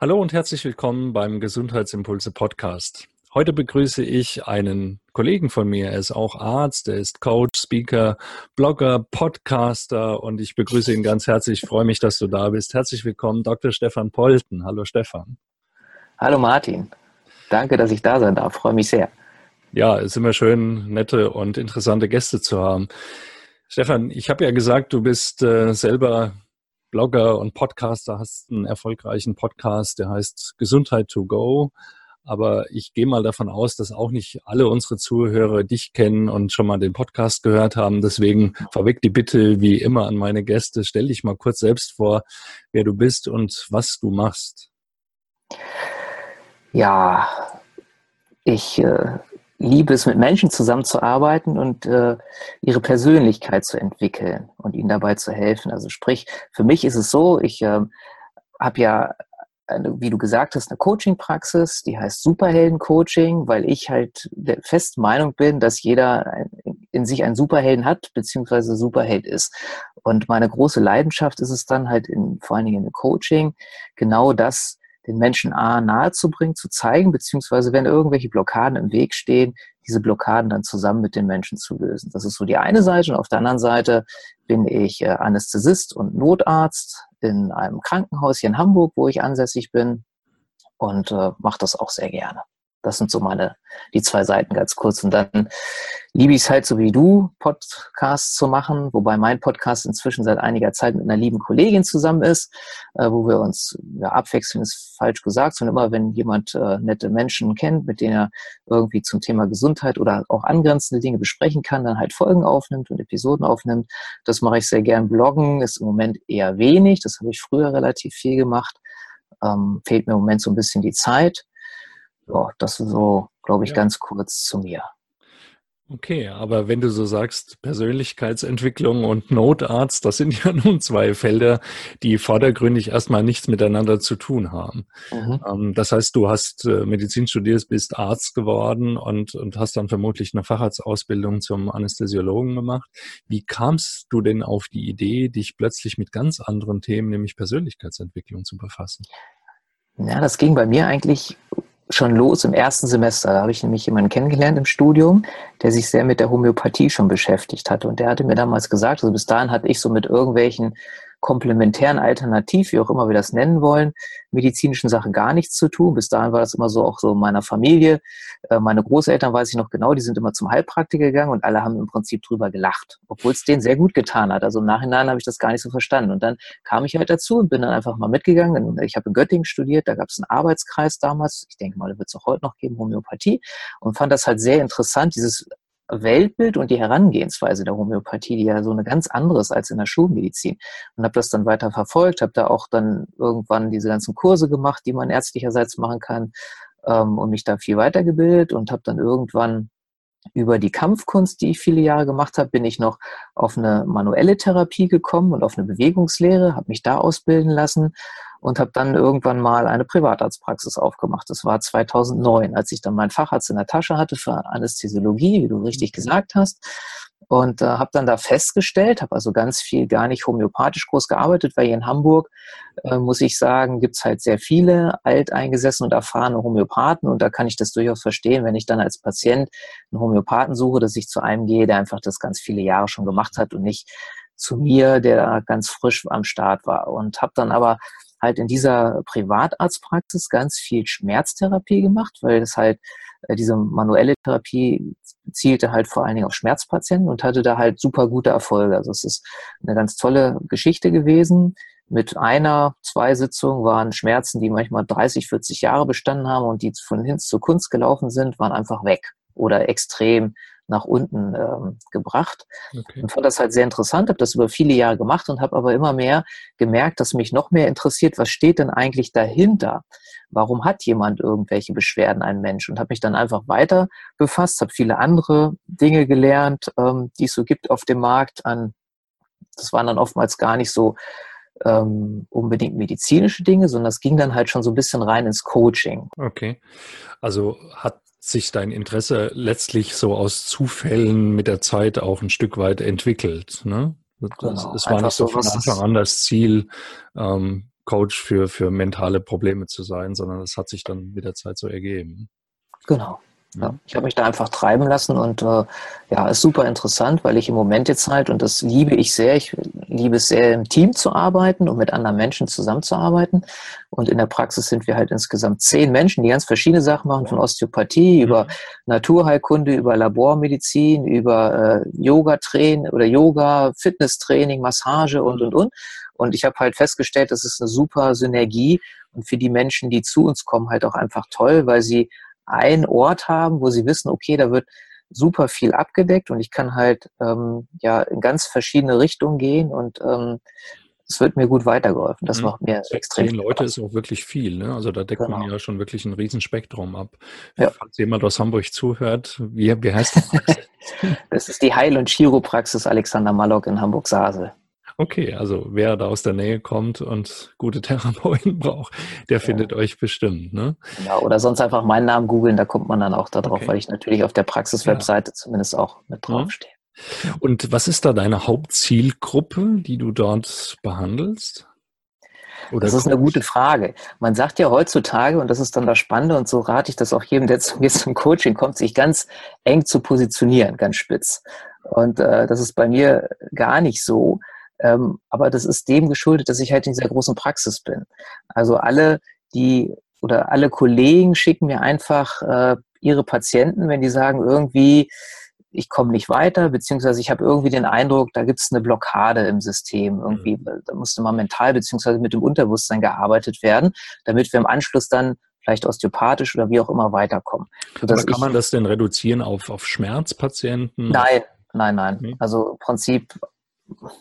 Hallo und herzlich willkommen beim Gesundheitsimpulse Podcast. Heute begrüße ich einen Kollegen von mir. Er ist auch Arzt, er ist Coach, Speaker, Blogger, Podcaster und ich begrüße ihn ganz herzlich. Ich freue mich, dass du da bist. Herzlich willkommen, Dr. Stefan Polten. Hallo Stefan. Hallo Martin. Danke, dass ich da sein darf. Freue mich sehr. Ja, es ist immer schön, nette und interessante Gäste zu haben. Stefan, ich habe ja gesagt, du bist äh, selber Blogger und Podcaster, hast einen erfolgreichen Podcast, der heißt Gesundheit to go. Aber ich gehe mal davon aus, dass auch nicht alle unsere Zuhörer dich kennen und schon mal den Podcast gehört haben. Deswegen vorweg die Bitte, wie immer, an meine Gäste. Stell dich mal kurz selbst vor, wer du bist und was du machst. Ja, ich äh, liebe es, mit Menschen zusammenzuarbeiten und äh, ihre Persönlichkeit zu entwickeln und ihnen dabei zu helfen. Also sprich, für mich ist es so, ich äh, habe ja, eine, wie du gesagt hast, eine Coaching-Praxis, die heißt Superhelden-Coaching, weil ich halt der festen Meinung bin, dass jeder in sich einen Superhelden hat, beziehungsweise Superheld ist. Und meine große Leidenschaft ist es dann halt in, vor allen Dingen im Coaching, genau das den Menschen A nahezubringen, zu zeigen, beziehungsweise wenn irgendwelche Blockaden im Weg stehen, diese Blockaden dann zusammen mit den Menschen zu lösen. Das ist so die eine Seite. Und auf der anderen Seite bin ich äh, Anästhesist und Notarzt in einem Krankenhaus hier in Hamburg, wo ich ansässig bin und äh, mache das auch sehr gerne. Das sind so meine, die zwei Seiten ganz kurz. Und dann liebe ich es halt so wie du, Podcasts zu machen, wobei mein Podcast inzwischen seit einiger Zeit mit einer lieben Kollegin zusammen ist, äh, wo wir uns ja, abwechseln, ist falsch gesagt, sondern immer, wenn jemand äh, nette Menschen kennt, mit denen er irgendwie zum Thema Gesundheit oder auch angrenzende Dinge besprechen kann, dann halt Folgen aufnimmt und Episoden aufnimmt. Das mache ich sehr gern. Bloggen ist im Moment eher wenig. Das habe ich früher relativ viel gemacht. Ähm, fehlt mir im Moment so ein bisschen die Zeit. Ja, das ist so, glaube ich, ja. ganz kurz zu mir. Okay, aber wenn du so sagst, Persönlichkeitsentwicklung und Notarzt, das sind ja nun zwei Felder, die vordergründig erstmal nichts miteinander zu tun haben. Mhm. Ähm, das heißt, du hast äh, Medizin studiert, bist Arzt geworden und, und hast dann vermutlich eine Facharztausbildung zum Anästhesiologen gemacht. Wie kamst du denn auf die Idee, dich plötzlich mit ganz anderen Themen, nämlich Persönlichkeitsentwicklung, zu befassen? Ja, das ging bei mir eigentlich schon los im ersten Semester. Da habe ich nämlich jemanden kennengelernt im Studium, der sich sehr mit der Homöopathie schon beschäftigt hatte. Und der hatte mir damals gesagt, also bis dahin hatte ich so mit irgendwelchen komplementären Alternativ, wie auch immer wir das nennen wollen, medizinischen Sachen gar nichts zu tun. Bis dahin war das immer so auch so in meiner Familie. Äh, meine Großeltern weiß ich noch genau, die sind immer zum Heilpraktiker gegangen und alle haben im Prinzip drüber gelacht, obwohl es denen sehr gut getan hat. Also im Nachhinein habe ich das gar nicht so verstanden. Und dann kam ich halt dazu und bin dann einfach mal mitgegangen. Ich habe in Göttingen studiert, da gab es einen Arbeitskreis damals, ich denke mal, da wird es auch heute noch geben, Homöopathie, und fand das halt sehr interessant, dieses Weltbild und die Herangehensweise der Homöopathie, die ja so eine ganz andere ist als in der Schulmedizin. Und habe das dann weiter verfolgt, habe da auch dann irgendwann diese ganzen Kurse gemacht, die man ärztlicherseits machen kann ähm, und mich da viel weitergebildet und habe dann irgendwann über die Kampfkunst, die ich viele Jahre gemacht habe, bin ich noch auf eine manuelle Therapie gekommen und auf eine Bewegungslehre, habe mich da ausbilden lassen und habe dann irgendwann mal eine Privatarztpraxis aufgemacht. Das war 2009, als ich dann meinen Facharzt in der Tasche hatte für Anästhesiologie, wie du richtig mhm. gesagt hast. Und äh, habe dann da festgestellt, habe also ganz viel gar nicht homöopathisch groß gearbeitet, weil hier in Hamburg, äh, muss ich sagen, gibt's halt sehr viele alteingesessene und erfahrene Homöopathen. Und da kann ich das durchaus verstehen, wenn ich dann als Patient einen Homöopathen suche, dass ich zu einem gehe, der einfach das ganz viele Jahre schon gemacht hat und nicht zu mir, der ganz frisch am Start war. Und habe dann aber halt in dieser Privatarztpraxis ganz viel Schmerztherapie gemacht, weil das halt äh, diese manuelle Therapie zielte halt vor allen Dingen auf Schmerzpatienten und hatte da halt super gute Erfolge. Also es ist eine ganz tolle Geschichte gewesen. Mit einer, zwei Sitzungen waren Schmerzen, die manchmal 30, 40 Jahre bestanden haben und die von Hinz zur Kunst gelaufen sind, waren einfach weg oder extrem nach unten ähm, gebracht. Okay. Und fand das halt sehr interessant, habe das über viele Jahre gemacht und habe aber immer mehr gemerkt, dass mich noch mehr interessiert, was steht denn eigentlich dahinter? warum hat jemand irgendwelche Beschwerden, ein Mensch? Und habe mich dann einfach weiter befasst, habe viele andere Dinge gelernt, ähm, die es so gibt auf dem Markt an, das waren dann oftmals gar nicht so ähm, unbedingt medizinische Dinge, sondern es ging dann halt schon so ein bisschen rein ins Coaching. Okay. Also hat sich dein Interesse letztlich so aus Zufällen mit der Zeit auch ein Stück weit entwickelt. Ne? Genau. Es war nicht so von Anfang an das Ziel, ähm, Coach für, für mentale Probleme zu sein, sondern es hat sich dann mit der Zeit so ergeben. Genau. Ja, ich habe mich da einfach treiben lassen und äh, ja, ist super interessant, weil ich im Moment jetzt halt, und das liebe ich sehr, ich liebe es sehr, im Team zu arbeiten und mit anderen Menschen zusammenzuarbeiten. Und in der Praxis sind wir halt insgesamt zehn Menschen, die ganz verschiedene Sachen machen, von Osteopathie über Naturheilkunde, über Labormedizin, über äh, Yoga-Training oder Yoga, Fitnesstraining, Massage und, und, und. Und ich habe halt festgestellt, das ist eine super Synergie und für die Menschen, die zu uns kommen, halt auch einfach toll, weil sie einen Ort haben, wo sie wissen, okay, da wird super viel abgedeckt und ich kann halt ähm, ja in ganz verschiedene Richtungen gehen und ähm, es wird mir gut weitergeholfen. Das mhm. macht mir extrem Zehn Leute ist auch wirklich viel. Ne? Also da deckt genau. man ja schon wirklich ein Riesenspektrum ab. Ja. Falls jemand aus Hamburg zuhört, wie, wie heißt das? das ist die Heil- und Chiropraxis Alexander Mallock in Hamburg-Sasel. Okay, also wer da aus der Nähe kommt und gute Therapeuten braucht, der ja. findet euch bestimmt. Ne? Ja, oder sonst einfach meinen Namen googeln, da kommt man dann auch darauf, okay. weil ich natürlich auf der Praxis-Webseite ja. zumindest auch mit mhm. draufstehe. Und was ist da deine Hauptzielgruppe, die du dort behandelst? Oder das ist eine gute Frage. Man sagt ja heutzutage, und das ist dann das Spannende, und so rate ich das auch jedem, der zu mir zum Coaching kommt, sich ganz eng zu positionieren, ganz spitz. Und äh, das ist bei mir gar nicht so. Ähm, aber das ist dem geschuldet, dass ich halt in dieser großen Praxis bin. Also alle, die oder alle Kollegen schicken mir einfach äh, ihre Patienten, wenn die sagen, irgendwie, ich komme nicht weiter, beziehungsweise ich habe irgendwie den Eindruck, da gibt es eine Blockade im System. Irgendwie, mhm. da musste mal mental beziehungsweise mit dem Unterbewusstsein gearbeitet werden, damit wir im Anschluss dann vielleicht osteopathisch oder wie auch immer weiterkommen. Aber kann man das denn reduzieren auf, auf Schmerzpatienten? Nein, nein, nein. Also im Prinzip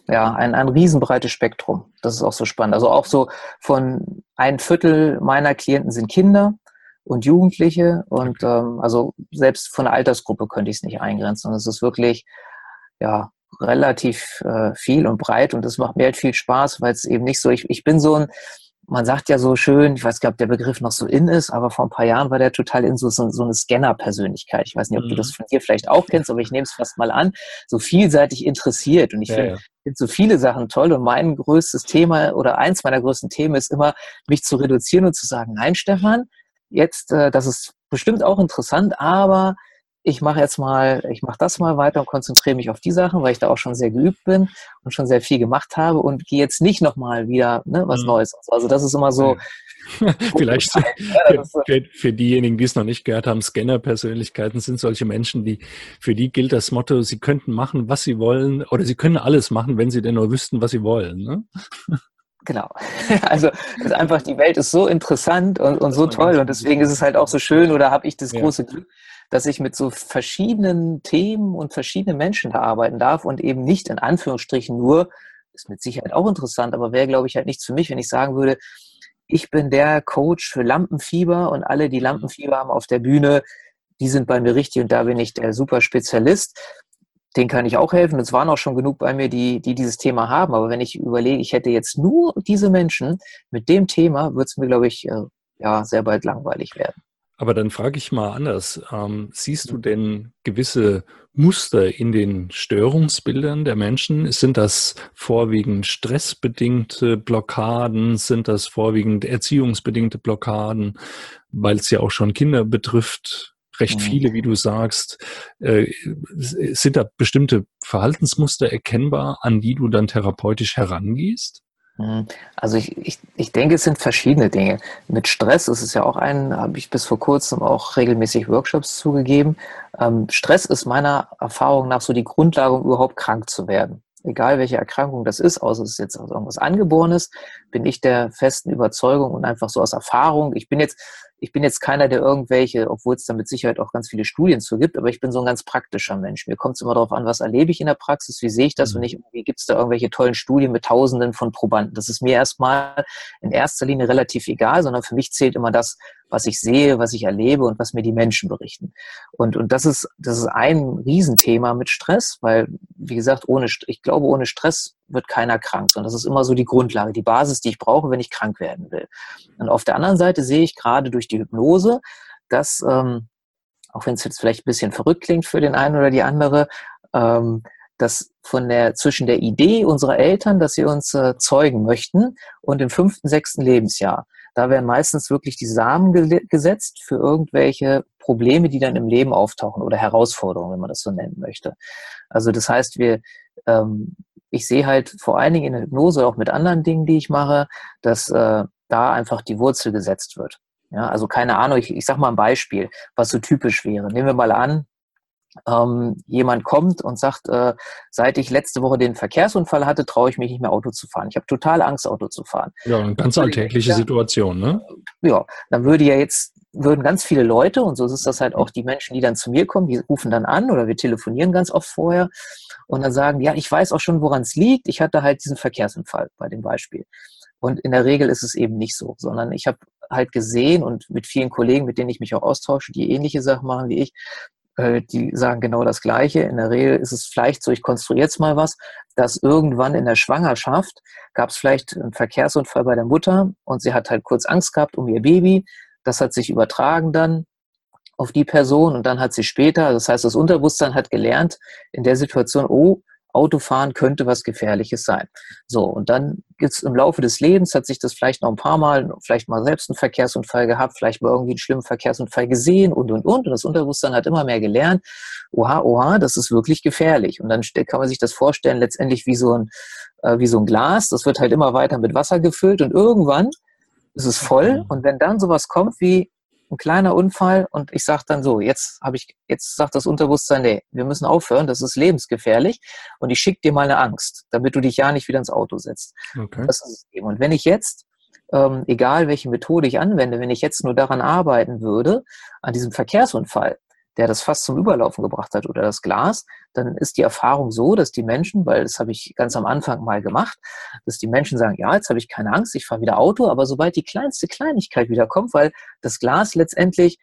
ja, ein, ein riesenbreites Spektrum. Das ist auch so spannend. Also auch so von ein Viertel meiner Klienten sind Kinder und Jugendliche und ähm, also selbst von der Altersgruppe könnte ich es nicht eingrenzen. Und es ist wirklich ja relativ äh, viel und breit und das macht mir halt viel Spaß, weil es eben nicht so, ich, ich bin so ein, man sagt ja so schön, ich weiß gar nicht, ob der Begriff noch so in ist, aber vor ein paar Jahren war der total in so, so, so eine Scanner-Persönlichkeit. Ich weiß nicht, ob mhm. du das von dir vielleicht auch kennst, aber ich nehme es fast mal an, so vielseitig interessiert. Und ich ja, finde ja. find so viele Sachen toll. Und mein größtes Thema oder eins meiner größten Themen ist immer, mich zu reduzieren und zu sagen, nein, Stefan, jetzt, äh, das ist bestimmt auch interessant, aber ich mache jetzt mal, ich mache das mal weiter und konzentriere mich auf die Sachen, weil ich da auch schon sehr geübt bin und schon sehr viel gemacht habe und gehe jetzt nicht nochmal wieder ne, was mhm. Neues. Also das ist immer so. Vielleicht für, für, für, diejenigen, die es noch nicht gehört haben, Scanner-Persönlichkeiten sind solche Menschen, die für die gilt das Motto, sie könnten machen, was sie wollen, oder sie können alles machen, wenn sie denn nur wüssten, was sie wollen. Ne? Genau. Also ist einfach die Welt ist so interessant und, und so toll und deswegen ist es halt auch so schön oder habe ich das große Glück, dass ich mit so verschiedenen Themen und verschiedenen Menschen da arbeiten darf und eben nicht in Anführungsstrichen nur, ist mit Sicherheit auch interessant, aber wäre, glaube ich, halt nichts für mich, wenn ich sagen würde, ich bin der Coach für Lampenfieber und alle, die Lampenfieber haben auf der Bühne, die sind bei mir richtig und da bin ich der super Spezialist. Den kann ich auch helfen. Es waren auch schon genug bei mir, die, die dieses Thema haben. Aber wenn ich überlege, ich hätte jetzt nur diese Menschen mit dem Thema, wird es mir, glaube ich, äh, ja, sehr bald langweilig werden. Aber dann frage ich mal anders. Ähm, siehst du denn gewisse Muster in den Störungsbildern der Menschen? Sind das vorwiegend stressbedingte Blockaden? Sind das vorwiegend erziehungsbedingte Blockaden? Weil es ja auch schon Kinder betrifft, recht mhm. viele, wie du sagst. Äh, sind da bestimmte Verhaltensmuster erkennbar, an die du dann therapeutisch herangehst? Mhm. Also ich, ich, ich denke, es sind verschiedene Dinge. Mit Stress ist es ja auch ein, habe ich bis vor kurzem auch regelmäßig Workshops zugegeben. Ähm, Stress ist meiner Erfahrung nach so die Grundlage, um überhaupt krank zu werden. Egal welche Erkrankung das ist, außer es ist jetzt irgendwas Angeborenes, bin ich der festen Überzeugung und einfach so aus Erfahrung. Ich bin jetzt ich bin jetzt keiner, der irgendwelche, obwohl es da mit Sicherheit auch ganz viele Studien zu gibt, aber ich bin so ein ganz praktischer Mensch. Mir kommt es immer darauf an, was erlebe ich in der Praxis, wie sehe ich das mhm. und nicht irgendwie gibt es da irgendwelche tollen Studien mit Tausenden von Probanden. Das ist mir erstmal in erster Linie relativ egal, sondern für mich zählt immer das, was ich sehe, was ich erlebe und was mir die Menschen berichten. Und, und das ist, das ist ein Riesenthema mit Stress, weil, wie gesagt, ohne, ich glaube, ohne Stress wird keiner krank, sondern das ist immer so die Grundlage, die Basis, die ich brauche, wenn ich krank werden will. Und auf der anderen Seite sehe ich gerade durch die Hypnose, dass, ähm, auch wenn es jetzt vielleicht ein bisschen verrückt klingt für den einen oder die andere, ähm, dass von der, zwischen der Idee unserer Eltern, dass sie uns äh, zeugen möchten und im fünften, sechsten Lebensjahr, da werden meistens wirklich die Samen ge gesetzt für irgendwelche Probleme, die dann im Leben auftauchen oder Herausforderungen, wenn man das so nennen möchte. Also das heißt, wir, ähm, ich sehe halt vor allen Dingen in der Hypnose, auch mit anderen Dingen, die ich mache, dass äh, da einfach die Wurzel gesetzt wird. Ja, also keine Ahnung, ich, ich sag mal ein Beispiel, was so typisch wäre. Nehmen wir mal an, ähm, jemand kommt und sagt, äh, seit ich letzte Woche den Verkehrsunfall hatte, traue ich mich nicht mehr Auto zu fahren. Ich habe total Angst, Auto zu fahren. Ja, eine ganz alltägliche ja, Situation, ne? Ja, dann würde ja jetzt, würden ganz viele Leute, und so ist das halt auch die Menschen, die dann zu mir kommen, die rufen dann an oder wir telefonieren ganz oft vorher und dann sagen, ja, ich weiß auch schon, woran es liegt. Ich hatte halt diesen Verkehrsunfall bei dem Beispiel. Und in der Regel ist es eben nicht so, sondern ich habe halt gesehen und mit vielen Kollegen, mit denen ich mich auch austausche, die ähnliche Sachen machen wie ich, die sagen genau das Gleiche. In der Regel ist es vielleicht so, ich konstruiere jetzt mal was, dass irgendwann in der Schwangerschaft gab es vielleicht einen Verkehrsunfall bei der Mutter und sie hat halt kurz Angst gehabt um ihr Baby. Das hat sich übertragen dann auf die Person und dann hat sie später, das heißt, das Unterbewusstsein hat gelernt in der Situation, oh, Autofahren könnte was Gefährliches sein. So, und dann gibt's im Laufe des Lebens, hat sich das vielleicht noch ein paar Mal, vielleicht mal selbst einen Verkehrsunfall gehabt, vielleicht mal irgendwie einen schlimmen Verkehrsunfall gesehen und, und, und. Und das Unterbewusstsein hat immer mehr gelernt, oha, oha, das ist wirklich gefährlich. Und dann kann man sich das vorstellen, letztendlich wie so ein, äh, wie so ein Glas. Das wird halt immer weiter mit Wasser gefüllt und irgendwann ist es voll. Und wenn dann sowas kommt wie, ein kleiner Unfall und ich sage dann so, jetzt habe ich, jetzt sagt das Unterbewusstsein, nee, wir müssen aufhören, das ist lebensgefährlich und ich schicke dir mal eine Angst, damit du dich ja nicht wieder ins Auto setzt. Okay. Das ist es eben. Und wenn ich jetzt, ähm, egal welche Methode ich anwende, wenn ich jetzt nur daran arbeiten würde, an diesem Verkehrsunfall, der das fast zum Überlaufen gebracht hat oder das Glas, dann ist die Erfahrung so, dass die Menschen, weil das habe ich ganz am Anfang mal gemacht, dass die Menschen sagen, ja, jetzt habe ich keine Angst, ich fahre wieder Auto, aber sobald die kleinste Kleinigkeit wieder kommt, weil das Glas letztendlich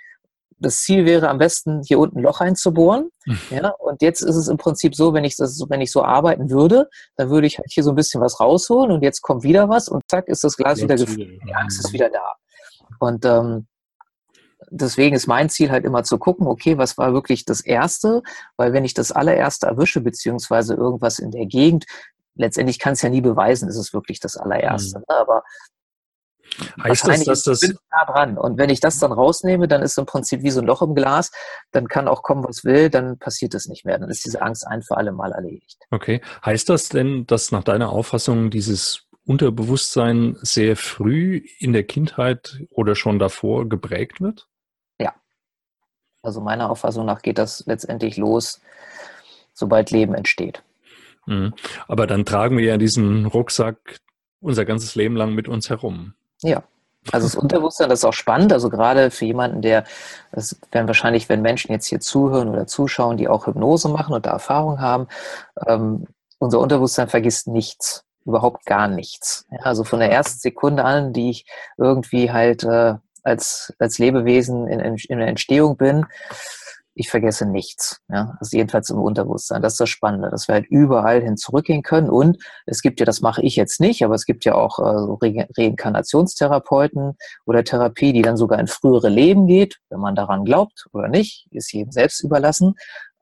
das Ziel wäre am besten hier unten ein Loch einzubohren. Mhm. Ja, und jetzt ist es im Prinzip so, wenn ich das, wenn ich so arbeiten würde, dann würde ich halt hier so ein bisschen was rausholen und jetzt kommt wieder was und zack ist das Glas wieder gefüllt. Die Angst ist wieder da. Und ähm, deswegen ist mein Ziel halt immer zu gucken, okay, was war wirklich das Erste? Weil wenn ich das allererste erwische, beziehungsweise irgendwas in der Gegend, letztendlich kann es ja nie beweisen, ist es wirklich das allererste. Mhm. Ne? Aber Heißt das, dass das nah dran. Und wenn ich das dann rausnehme, dann ist im Prinzip wie so ein Loch im Glas. Dann kann auch kommen, was will. Dann passiert es nicht mehr. Dann ist diese Angst ein für alle Mal erledigt. Okay. Heißt das denn, dass nach deiner Auffassung dieses Unterbewusstsein sehr früh in der Kindheit oder schon davor geprägt wird? Also meiner Auffassung nach geht das letztendlich los, sobald Leben entsteht. Mhm. Aber dann tragen wir ja diesen Rucksack unser ganzes Leben lang mit uns herum. Ja. Also das Unterbewusstsein, das ist auch spannend. Also gerade für jemanden, der, das werden wahrscheinlich, wenn Menschen jetzt hier zuhören oder zuschauen, die auch Hypnose machen und da Erfahrung haben, ähm, unser Unterbewusstsein vergisst nichts, überhaupt gar nichts. Ja, also von der ersten Sekunde an, die ich irgendwie halt äh, als, als Lebewesen in, in der Entstehung bin, ich vergesse nichts. Ja? Also jedenfalls im Unterbewusstsein. Das ist das Spannende, dass wir halt überall hin zurückgehen können. Und es gibt ja, das mache ich jetzt nicht, aber es gibt ja auch äh, so Re Reinkarnationstherapeuten oder Therapie, die dann sogar in frühere Leben geht, wenn man daran glaubt oder nicht, ist jedem selbst überlassen,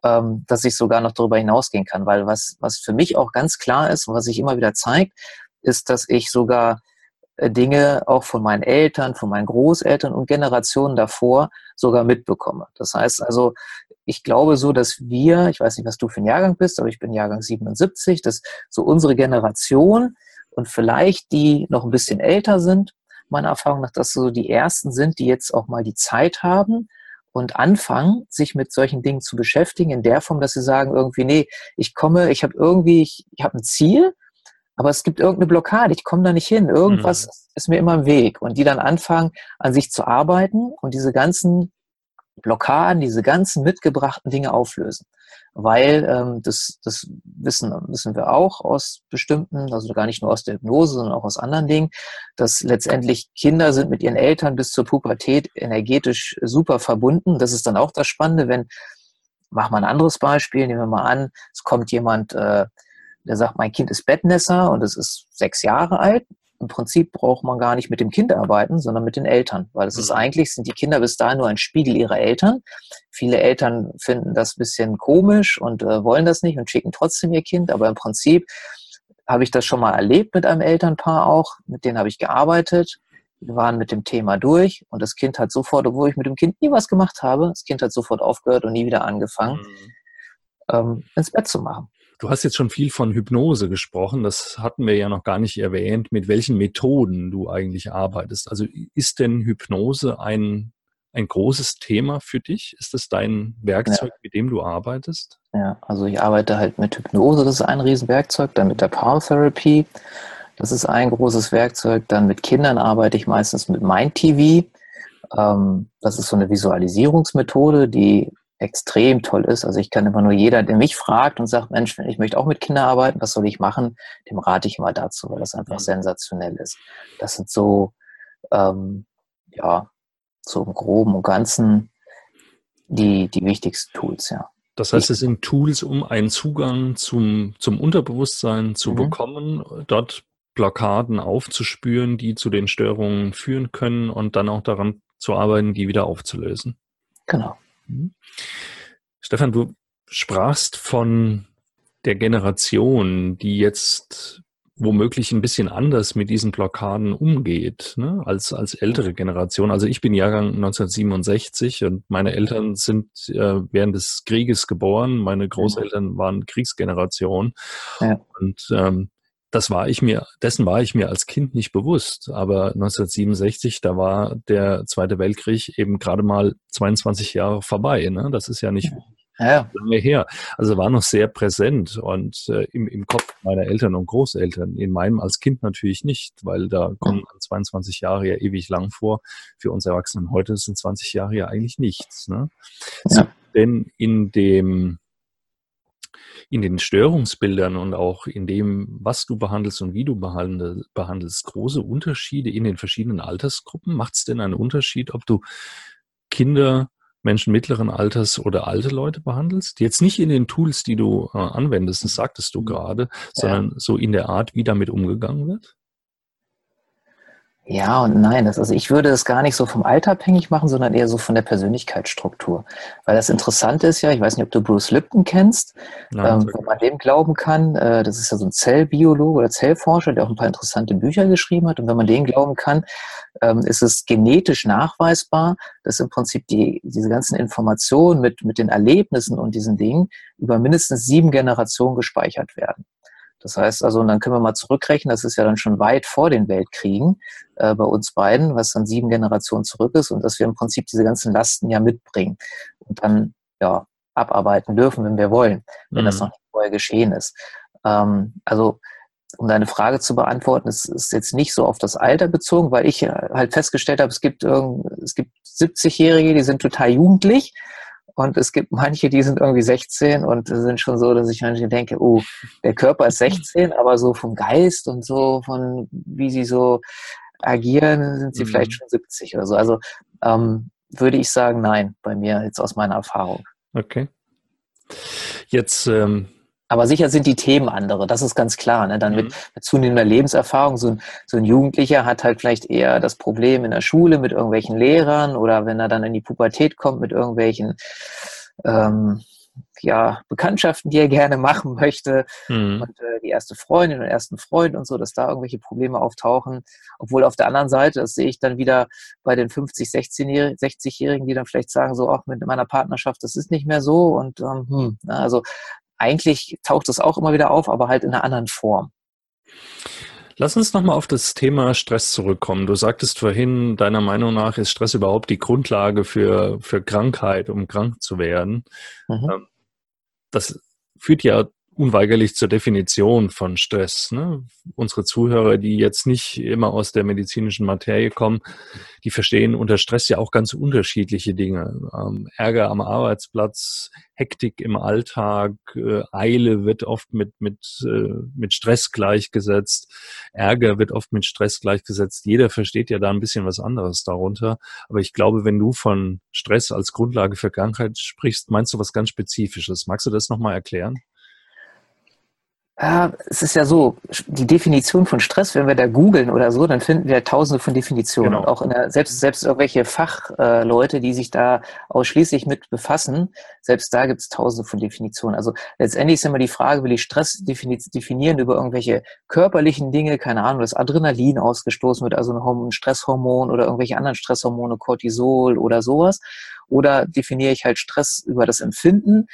ähm, dass ich sogar noch darüber hinausgehen kann. Weil was, was für mich auch ganz klar ist und was sich immer wieder zeigt, ist, dass ich sogar Dinge auch von meinen Eltern, von meinen Großeltern und Generationen davor sogar mitbekomme. Das heißt also, ich glaube so, dass wir, ich weiß nicht, was du für ein Jahrgang bist, aber ich bin Jahrgang 77, dass so unsere Generation und vielleicht die noch ein bisschen älter sind, meiner Erfahrung nach, dass so die ersten sind, die jetzt auch mal die Zeit haben und anfangen, sich mit solchen Dingen zu beschäftigen, in der Form, dass sie sagen irgendwie, nee, ich komme, ich habe irgendwie, ich, ich habe ein Ziel, aber es gibt irgendeine Blockade, ich komme da nicht hin, irgendwas mhm. ist mir immer im Weg. Und die dann anfangen, an sich zu arbeiten und diese ganzen Blockaden, diese ganzen mitgebrachten Dinge auflösen. Weil ähm, das, das wissen, wissen wir auch aus bestimmten, also gar nicht nur aus der Hypnose, sondern auch aus anderen Dingen, dass letztendlich Kinder sind mit ihren Eltern bis zur Pubertät energetisch super verbunden. Das ist dann auch das Spannende, wenn, mach mal ein anderes Beispiel, nehmen wir mal an, es kommt jemand, äh, der sagt, mein Kind ist Bettnässer und es ist sechs Jahre alt. Im Prinzip braucht man gar nicht mit dem Kind arbeiten, sondern mit den Eltern, weil es ist mhm. eigentlich, sind die Kinder bis dahin nur ein Spiegel ihrer Eltern. Viele Eltern finden das bisschen komisch und äh, wollen das nicht und schicken trotzdem ihr Kind, aber im Prinzip habe ich das schon mal erlebt mit einem Elternpaar auch, mit denen habe ich gearbeitet. Wir waren mit dem Thema durch und das Kind hat sofort, obwohl ich mit dem Kind nie was gemacht habe, das Kind hat sofort aufgehört und nie wieder angefangen, mhm. ähm, ins Bett zu machen. Du hast jetzt schon viel von Hypnose gesprochen. Das hatten wir ja noch gar nicht erwähnt, mit welchen Methoden du eigentlich arbeitest. Also ist denn Hypnose ein, ein großes Thema für dich? Ist das dein Werkzeug, ja. mit dem du arbeitest? Ja, also ich arbeite halt mit Hypnose, das ist ein Riesenwerkzeug, dann mit der Palm Therapy, das ist ein großes Werkzeug. Dann mit Kindern arbeite ich meistens mit MindTV. Ähm, das ist so eine Visualisierungsmethode, die extrem toll ist. Also ich kann immer nur jeder, der mich fragt und sagt, Mensch, ich möchte auch mit Kindern arbeiten, was soll ich machen, dem rate ich mal dazu, weil das einfach mhm. sensationell ist. Das sind so, ähm, ja, so im Groben und Ganzen die, die wichtigsten Tools, ja. Das heißt, es sind Tools, um einen Zugang zum, zum Unterbewusstsein zu mhm. bekommen, dort Blockaden aufzuspüren, die zu den Störungen führen können und dann auch daran zu arbeiten, die wieder aufzulösen. Genau. Mhm. Stefan, du sprachst von der Generation, die jetzt womöglich ein bisschen anders mit diesen Blockaden umgeht, ne, als, als ältere Generation. Also ich bin Jahrgang 1967 und meine Eltern sind äh, während des Krieges geboren. Meine Großeltern waren Kriegsgeneration. Ja. Und ähm, das war ich mir, dessen war ich mir als Kind nicht bewusst. Aber 1967, da war der Zweite Weltkrieg eben gerade mal 22 Jahre vorbei. Ne? Das ist ja nicht ja. lange her. Also war noch sehr präsent und äh, im, im Kopf meiner Eltern und Großeltern. In meinem als Kind natürlich nicht, weil da kommen 22 Jahre ja ewig lang vor. Für uns Erwachsenen heute sind 20 Jahre ja eigentlich nichts. Ne? Ja. Denn in dem in den Störungsbildern und auch in dem, was du behandelst und wie du behandelst, große Unterschiede in den verschiedenen Altersgruppen? Macht es denn einen Unterschied, ob du Kinder, Menschen mittleren Alters oder alte Leute behandelst? Jetzt nicht in den Tools, die du äh, anwendest, das sagtest du gerade, sondern ja. so in der Art, wie damit umgegangen wird? Ja und nein. Das, also ich würde es gar nicht so vom Alter abhängig machen, sondern eher so von der Persönlichkeitsstruktur. Weil das Interessante ist ja, ich weiß nicht, ob du Bruce Lipton kennst, nein, ähm, wenn man dem glauben kann, äh, das ist ja so ein Zellbiologe oder Zellforscher, der auch ein paar interessante Bücher geschrieben hat. Und wenn man dem glauben kann, ähm, ist es genetisch nachweisbar, dass im Prinzip die, diese ganzen Informationen mit, mit den Erlebnissen und diesen Dingen über mindestens sieben Generationen gespeichert werden. Das heißt also, und dann können wir mal zurückrechnen, das ist ja dann schon weit vor den Weltkriegen äh, bei uns beiden, was dann sieben Generationen zurück ist und dass wir im Prinzip diese ganzen Lasten ja mitbringen und dann ja abarbeiten dürfen, wenn wir wollen, wenn mhm. das noch nicht vorher geschehen ist. Ähm, also um deine Frage zu beantworten, es ist jetzt nicht so auf das Alter bezogen, weil ich halt festgestellt habe, es gibt, es gibt 70-Jährige, die sind total jugendlich und es gibt manche, die sind irgendwie 16 und sind schon so, dass ich manchmal denke, oh, der Körper ist 16, aber so vom Geist und so von wie sie so agieren, sind sie mhm. vielleicht schon 70 oder so. Also ähm, würde ich sagen, nein, bei mir jetzt aus meiner Erfahrung. Okay. Jetzt ähm, aber sicher sind die Themen andere, das ist ganz klar. Ne? Dann mhm. mit, mit zunehmender Lebenserfahrung, so ein, so ein Jugendlicher hat halt vielleicht eher das Problem in der Schule mit irgendwelchen Lehrern oder wenn er dann in die Pubertät kommt mit irgendwelchen ähm, ja, Bekanntschaften, die er gerne machen möchte mhm. und äh, die erste Freundin und ersten Freund und so, dass da irgendwelche Probleme auftauchen. Obwohl auf der anderen Seite, das sehe ich dann wieder bei den 50, 16-Jährigen, 60-Jährigen, die dann vielleicht sagen, so auch mit meiner Partnerschaft, das ist nicht mehr so und ähm, hm, also eigentlich taucht es auch immer wieder auf, aber halt in einer anderen Form. Lass uns nochmal auf das Thema Stress zurückkommen. Du sagtest vorhin, deiner Meinung nach ist Stress überhaupt die Grundlage für, für Krankheit, um krank zu werden. Mhm. Ähm, das führt ja unweigerlich zur Definition von Stress. Ne? Unsere Zuhörer, die jetzt nicht immer aus der medizinischen Materie kommen, die verstehen unter Stress ja auch ganz unterschiedliche Dinge. Ähm, Ärger am Arbeitsplatz, Hektik im Alltag, äh, Eile wird oft mit, mit, äh, mit Stress gleichgesetzt, Ärger wird oft mit Stress gleichgesetzt. Jeder versteht ja da ein bisschen was anderes darunter. Aber ich glaube, wenn du von Stress als Grundlage für Krankheit sprichst, meinst du was ganz Spezifisches. Magst du das nochmal erklären? Ja, es ist ja so, die Definition von Stress, wenn wir da googeln oder so, dann finden wir tausende von Definitionen. Genau. auch in der, selbst, selbst irgendwelche Fachleute, die sich da ausschließlich mit befassen, selbst da gibt es tausende von Definitionen. Also letztendlich ist immer die Frage, will ich Stress definieren über irgendwelche körperlichen Dinge, keine Ahnung, dass Adrenalin ausgestoßen wird, also ein Stresshormon oder irgendwelche anderen Stresshormone, Cortisol oder sowas. Oder definiere ich halt Stress über das Empfinden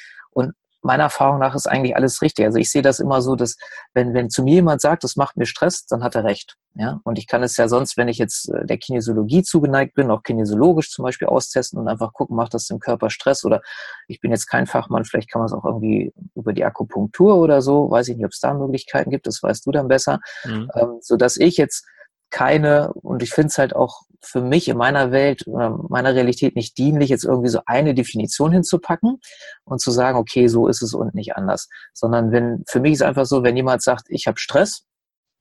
meiner Erfahrung nach ist eigentlich alles richtig. Also ich sehe das immer so, dass wenn, wenn zu mir jemand sagt, das macht mir Stress, dann hat er recht. Ja, und ich kann es ja sonst, wenn ich jetzt äh, der Kinesiologie zugeneigt bin, auch kinesiologisch zum Beispiel austesten und einfach gucken, macht das dem Körper Stress oder ich bin jetzt kein Fachmann, vielleicht kann man es auch irgendwie über die Akupunktur oder so, weiß ich nicht, ob es da Möglichkeiten gibt, das weißt du dann besser, mhm. ähm, so dass ich jetzt keine, und ich finde es halt auch für mich in meiner Welt oder meiner Realität nicht dienlich, jetzt irgendwie so eine Definition hinzupacken und zu sagen, okay, so ist es und nicht anders. Sondern wenn, für mich ist einfach so, wenn jemand sagt, ich habe Stress,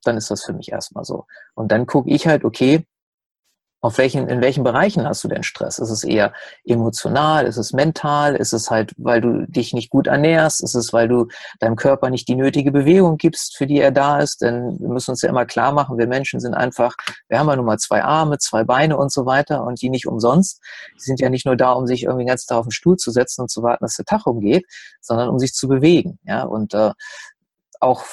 dann ist das für mich erstmal so. Und dann gucke ich halt, okay, auf welchen, in welchen Bereichen hast du denn Stress? Ist es eher emotional? Ist es mental? Ist es halt, weil du dich nicht gut ernährst? Ist es, weil du deinem Körper nicht die nötige Bewegung gibst, für die er da ist? Denn wir müssen uns ja immer klar machen, wir Menschen sind einfach, wir haben ja nun mal zwei Arme, zwei Beine und so weiter und die nicht umsonst. Die sind ja nicht nur da, um sich irgendwie den ganzen Tag auf den Stuhl zu setzen und zu warten, dass der Tag umgeht, sondern um sich zu bewegen. Ja, und äh, auch,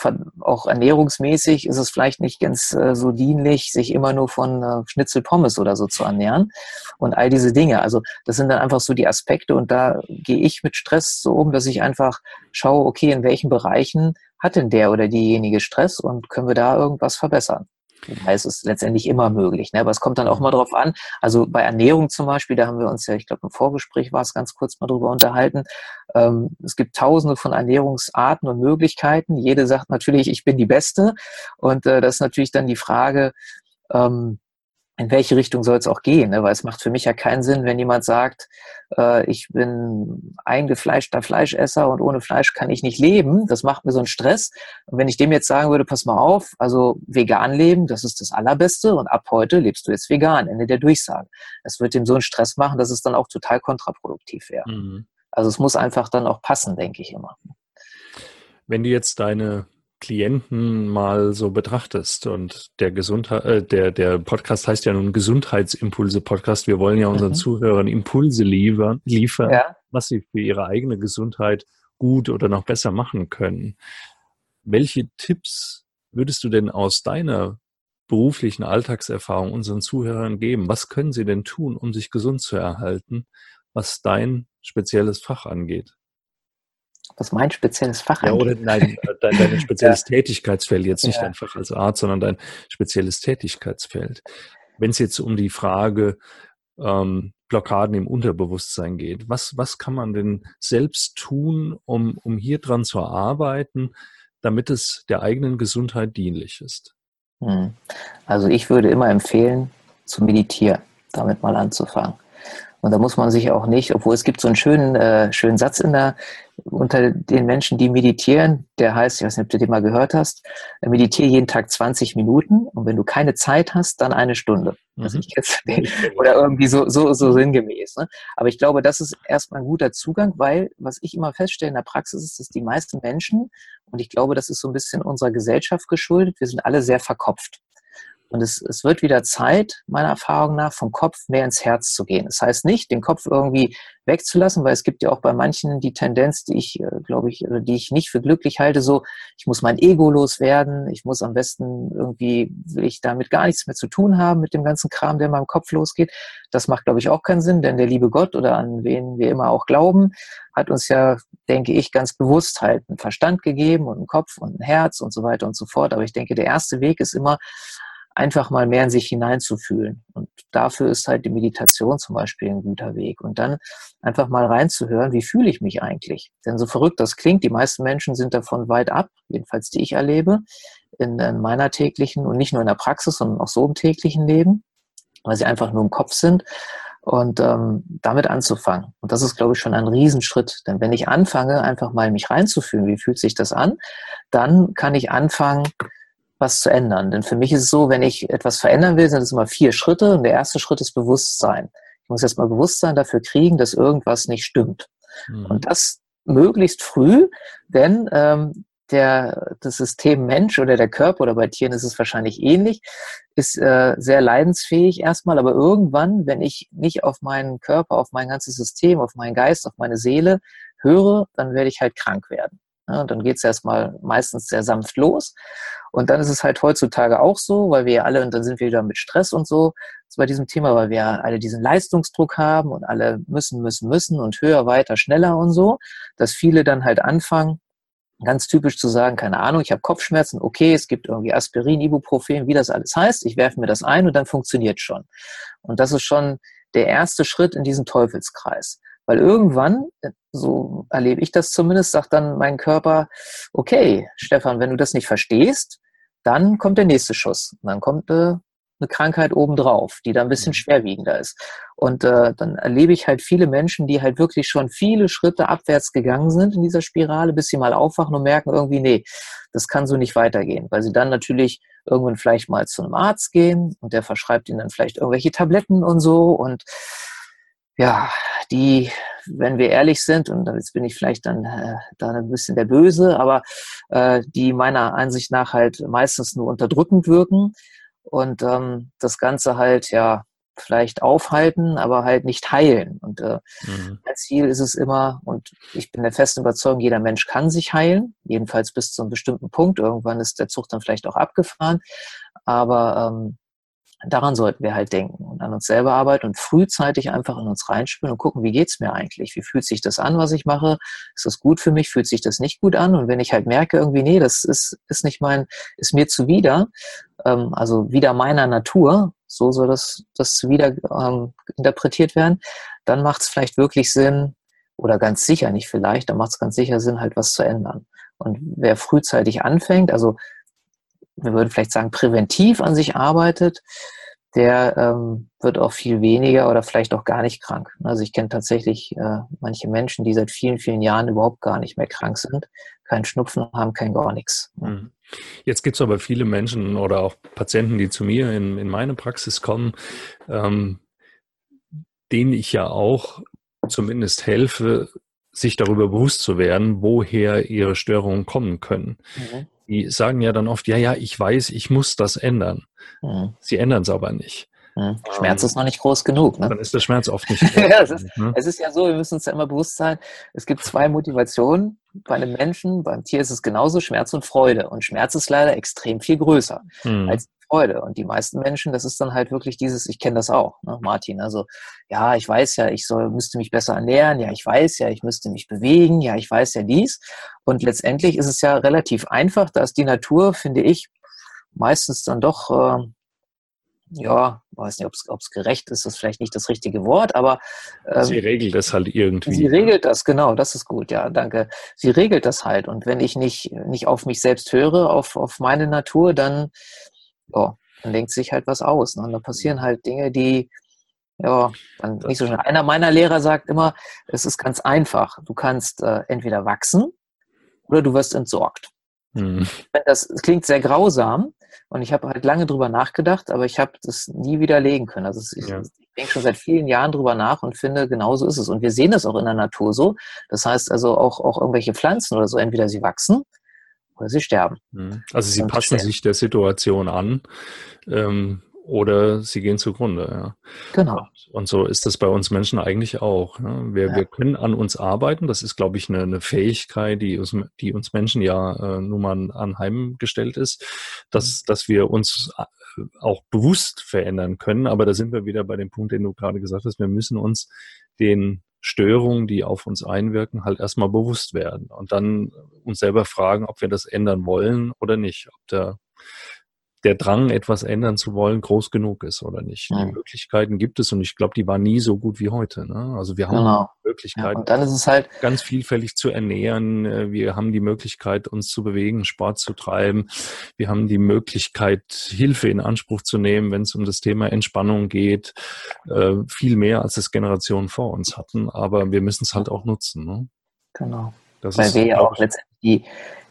auch ernährungsmäßig ist es vielleicht nicht ganz äh, so dienlich, sich immer nur von äh, Schnitzel Pommes oder so zu ernähren und all diese Dinge. Also das sind dann einfach so die Aspekte und da gehe ich mit Stress so um, dass ich einfach schaue, okay, in welchen Bereichen hat denn der oder diejenige Stress und können wir da irgendwas verbessern? Es ist letztendlich immer möglich. Ne? Aber es kommt dann auch mal drauf an. Also bei Ernährung zum Beispiel, da haben wir uns ja, ich glaube, im Vorgespräch war es ganz kurz mal drüber unterhalten. Ähm, es gibt tausende von Ernährungsarten und Möglichkeiten. Jede sagt natürlich, ich bin die Beste. Und äh, das ist natürlich dann die Frage, ähm, in welche Richtung soll es auch gehen? Ne? Weil es macht für mich ja keinen Sinn, wenn jemand sagt, äh, ich bin eingefleischter Fleischesser und ohne Fleisch kann ich nicht leben. Das macht mir so einen Stress. Und wenn ich dem jetzt sagen würde, pass mal auf, also vegan leben, das ist das Allerbeste und ab heute lebst du jetzt vegan, Ende der Durchsage. Es wird dem so einen Stress machen, dass es dann auch total kontraproduktiv wäre. Mhm. Also es muss einfach dann auch passen, denke ich immer. Wenn du jetzt deine Klienten mal so betrachtest und der Gesundheit, äh, der, der Podcast heißt ja nun Gesundheitsimpulse-Podcast. Wir wollen ja unseren mhm. Zuhörern Impulse liefern, liefern ja. was sie für ihre eigene Gesundheit gut oder noch besser machen können. Welche Tipps würdest du denn aus deiner beruflichen Alltagserfahrung unseren Zuhörern geben? Was können sie denn tun, um sich gesund zu erhalten, was dein spezielles Fach angeht? Was mein spezielles Fach Ja, oder nein, dein, dein spezielles. Tätigkeitsfeld, jetzt nicht ja. dein Fach als Arzt, sondern dein spezielles Tätigkeitsfeld. Wenn es jetzt um die Frage ähm, Blockaden im Unterbewusstsein geht, was, was kann man denn selbst tun, um, um hier dran zu arbeiten, damit es der eigenen Gesundheit dienlich ist? Hm. Also ich würde immer empfehlen, zu meditieren, damit mal anzufangen. Und da muss man sich auch nicht, obwohl es gibt so einen schönen, äh, schönen Satz in der, unter den Menschen, die meditieren, der heißt, ich weiß nicht, ob du den mal gehört hast, äh, meditiere jeden Tag 20 Minuten und wenn du keine Zeit hast, dann eine Stunde. Mhm. Also jetzt, oder irgendwie so, so, so sinngemäß. Ne? Aber ich glaube, das ist erstmal ein guter Zugang, weil was ich immer feststelle in der Praxis ist, dass die meisten Menschen, und ich glaube, das ist so ein bisschen unserer Gesellschaft geschuldet, wir sind alle sehr verkopft. Und es, es wird wieder Zeit, meiner Erfahrung nach, vom Kopf mehr ins Herz zu gehen. Das heißt nicht, den Kopf irgendwie wegzulassen, weil es gibt ja auch bei manchen die Tendenz, die ich, äh, glaube ich, die ich nicht für glücklich halte, so, ich muss mein Ego loswerden, ich muss am besten irgendwie, will ich damit gar nichts mehr zu tun haben mit dem ganzen Kram, der in meinem Kopf losgeht. Das macht, glaube ich, auch keinen Sinn, denn der liebe Gott oder an wen wir immer auch glauben, hat uns ja, denke ich, ganz bewusst halt einen Verstand gegeben und einen Kopf und ein Herz und so weiter und so fort. Aber ich denke, der erste Weg ist immer, einfach mal mehr in sich hineinzufühlen. Und dafür ist halt die Meditation zum Beispiel ein guter Weg. Und dann einfach mal reinzuhören, wie fühle ich mich eigentlich? Denn so verrückt das klingt, die meisten Menschen sind davon weit ab, jedenfalls die ich erlebe, in, in meiner täglichen und nicht nur in der Praxis, sondern auch so im täglichen Leben, weil sie einfach nur im Kopf sind und ähm, damit anzufangen. Und das ist, glaube ich, schon ein Riesenschritt. Denn wenn ich anfange, einfach mal mich reinzufühlen, wie fühlt sich das an, dann kann ich anfangen, was zu ändern. Denn für mich ist es so, wenn ich etwas verändern will, sind es immer vier Schritte. Und der erste Schritt ist Bewusstsein. Ich muss jetzt mal Bewusstsein dafür kriegen, dass irgendwas nicht stimmt. Mhm. Und das möglichst früh, denn ähm, der, das System Mensch oder der Körper oder bei Tieren ist es wahrscheinlich ähnlich, ist äh, sehr leidensfähig erstmal, aber irgendwann, wenn ich nicht auf meinen Körper, auf mein ganzes System, auf meinen Geist, auf meine Seele höre, dann werde ich halt krank werden. Ja, dann geht es erstmal meistens sehr sanft los. Und dann ist es halt heutzutage auch so, weil wir alle, und dann sind wir wieder mit Stress und so, bei diesem Thema, weil wir alle diesen Leistungsdruck haben und alle müssen, müssen, müssen und höher, weiter, schneller und so, dass viele dann halt anfangen, ganz typisch zu sagen, keine Ahnung, ich habe Kopfschmerzen, okay, es gibt irgendwie Aspirin, Ibuprofen, wie das alles heißt, ich werfe mir das ein und dann funktioniert schon. Und das ist schon der erste Schritt in diesen Teufelskreis. Weil irgendwann, so erlebe ich das zumindest, sagt dann mein Körper, okay, Stefan, wenn du das nicht verstehst, dann kommt der nächste Schuss. Und dann kommt äh, eine Krankheit obendrauf, die da ein bisschen mhm. schwerwiegender ist. Und äh, dann erlebe ich halt viele Menschen, die halt wirklich schon viele Schritte abwärts gegangen sind in dieser Spirale, bis sie mal aufwachen und merken irgendwie, nee, das kann so nicht weitergehen, weil sie dann natürlich irgendwann vielleicht mal zu einem Arzt gehen und der verschreibt ihnen dann vielleicht irgendwelche Tabletten und so und ja, die, wenn wir ehrlich sind, und jetzt bin ich vielleicht dann äh, da ein bisschen der Böse, aber äh, die meiner Ansicht nach halt meistens nur unterdrückend wirken und ähm, das Ganze halt ja vielleicht aufhalten, aber halt nicht heilen. Und äh, mhm. mein Ziel ist es immer, und ich bin der festen Überzeugung, jeder Mensch kann sich heilen, jedenfalls bis zu einem bestimmten Punkt. Irgendwann ist der Zug dann vielleicht auch abgefahren. Aber ähm, daran sollten wir halt denken und an uns selber arbeiten und frühzeitig einfach in uns reinspüren und gucken, wie geht's mir eigentlich? Wie fühlt sich das an, was ich mache? Ist das gut für mich? Fühlt sich das nicht gut an? Und wenn ich halt merke, irgendwie, nee, das ist, ist nicht mein, ist mir zuwider, ähm, also wieder meiner Natur, so soll das, das wieder ähm, interpretiert werden, dann macht es vielleicht wirklich Sinn, oder ganz sicher nicht vielleicht, dann macht es ganz sicher Sinn, halt was zu ändern. Und wer frühzeitig anfängt, also wir würden vielleicht sagen, präventiv an sich arbeitet, der ähm, wird auch viel weniger oder vielleicht auch gar nicht krank. Also ich kenne tatsächlich äh, manche Menschen, die seit vielen, vielen Jahren überhaupt gar nicht mehr krank sind, keinen Schnupfen haben, kein gar nichts. Mhm. Jetzt gibt es aber viele Menschen oder auch Patienten, die zu mir in, in meine Praxis kommen, ähm, denen ich ja auch zumindest helfe, sich darüber bewusst zu werden, woher ihre Störungen kommen können. Mhm die sagen ja dann oft, ja, ja, ich weiß, ich muss das ändern. Mhm. Sie ändern es aber nicht. Mhm. Schmerz ähm, ist noch nicht groß genug. Ne? Dann ist der Schmerz oft nicht groß ja, es, ist, ne? es ist ja so, wir müssen uns ja immer bewusst sein, es gibt zwei Motivationen bei einem Menschen, beim Tier ist es genauso Schmerz und Freude. Und Schmerz ist leider extrem viel größer mhm. als Freude. Und die meisten Menschen, das ist dann halt wirklich dieses, ich kenne das auch, ne, Martin. Also, ja, ich weiß ja, ich soll, müsste mich besser ernähren, ja, ich weiß ja, ich müsste mich bewegen, ja, ich weiß ja dies. Und letztendlich ist es ja relativ einfach, dass die Natur, finde ich, meistens dann doch, äh, ja, weiß nicht, ob es gerecht ist, das ist vielleicht nicht das richtige Wort, aber ähm, sie regelt das halt irgendwie. Sie regelt das, genau, das ist gut, ja, danke. Sie regelt das halt. Und wenn ich nicht, nicht auf mich selbst höre, auf, auf meine Natur, dann ja, dann denkt sich halt was aus. Ne? Und dann passieren halt Dinge, die ja, dann nicht so schnell. Einer meiner Lehrer sagt immer, es ist ganz einfach. Du kannst äh, entweder wachsen oder du wirst entsorgt. Hm. Das, das, klingt sehr grausam und ich habe halt lange drüber nachgedacht, aber ich habe das nie widerlegen können. Also ich, ja. ich denke schon seit vielen Jahren drüber nach und finde, genauso ist es. Und wir sehen das auch in der Natur so. Das heißt also auch, auch irgendwelche Pflanzen oder so, entweder sie wachsen oder sie sterben. Mhm. Also sie passen sterben. sich der Situation an ähm, oder sie gehen zugrunde. Ja. Genau. Und so ist das bei uns Menschen eigentlich auch. Ne? Wir, ja. wir können an uns arbeiten. Das ist, glaube ich, eine, eine Fähigkeit, die uns, die uns Menschen ja äh, nun mal anheimgestellt ist, dass, mhm. dass wir uns äh, auch bewusst verändern können. Aber da sind wir wieder bei dem Punkt, den du gerade gesagt hast. Wir müssen uns den Störungen, die auf uns einwirken, halt erstmal bewusst werden und dann uns selber fragen, ob wir das ändern wollen oder nicht. Ob der, der Drang, etwas ändern zu wollen, groß genug ist oder nicht. Mhm. Die Möglichkeiten gibt es und ich glaube, die waren nie so gut wie heute. Ne? Also wir haben genau. Möglichkeiten, ja, und dann ist es halt ganz vielfältig zu ernähren. Äh, wir haben die Möglichkeit, uns zu bewegen, Sport zu treiben. Wir haben die Möglichkeit, Hilfe in Anspruch zu nehmen, wenn es um das Thema Entspannung geht. Äh, viel mehr, als es Generationen vor uns hatten. Aber wir müssen es halt auch nutzen. Ne? Genau. Das Weil ist, wir ja auch letztendlich die,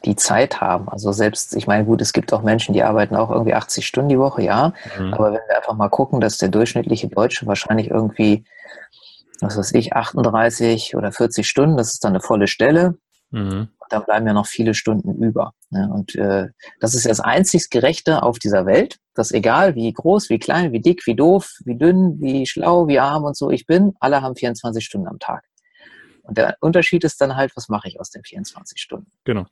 die Zeit haben. Also selbst, ich meine, gut, es gibt auch Menschen, die arbeiten auch irgendwie 80 Stunden die Woche, ja. Mhm. Aber wenn wir einfach mal gucken, dass der durchschnittliche Deutsche wahrscheinlich irgendwie, was weiß ich, 38 oder 40 Stunden, das ist dann eine volle Stelle. Mhm. Dann bleiben ja noch viele Stunden über. Ne? Und äh, das ist das einzig Gerechte auf dieser Welt, dass egal wie groß, wie klein, wie dick, wie doof, wie dünn, wie schlau, wie arm und so ich bin, alle haben 24 Stunden am Tag. Und der Unterschied ist dann halt, was mache ich aus den 24 Stunden? Genau.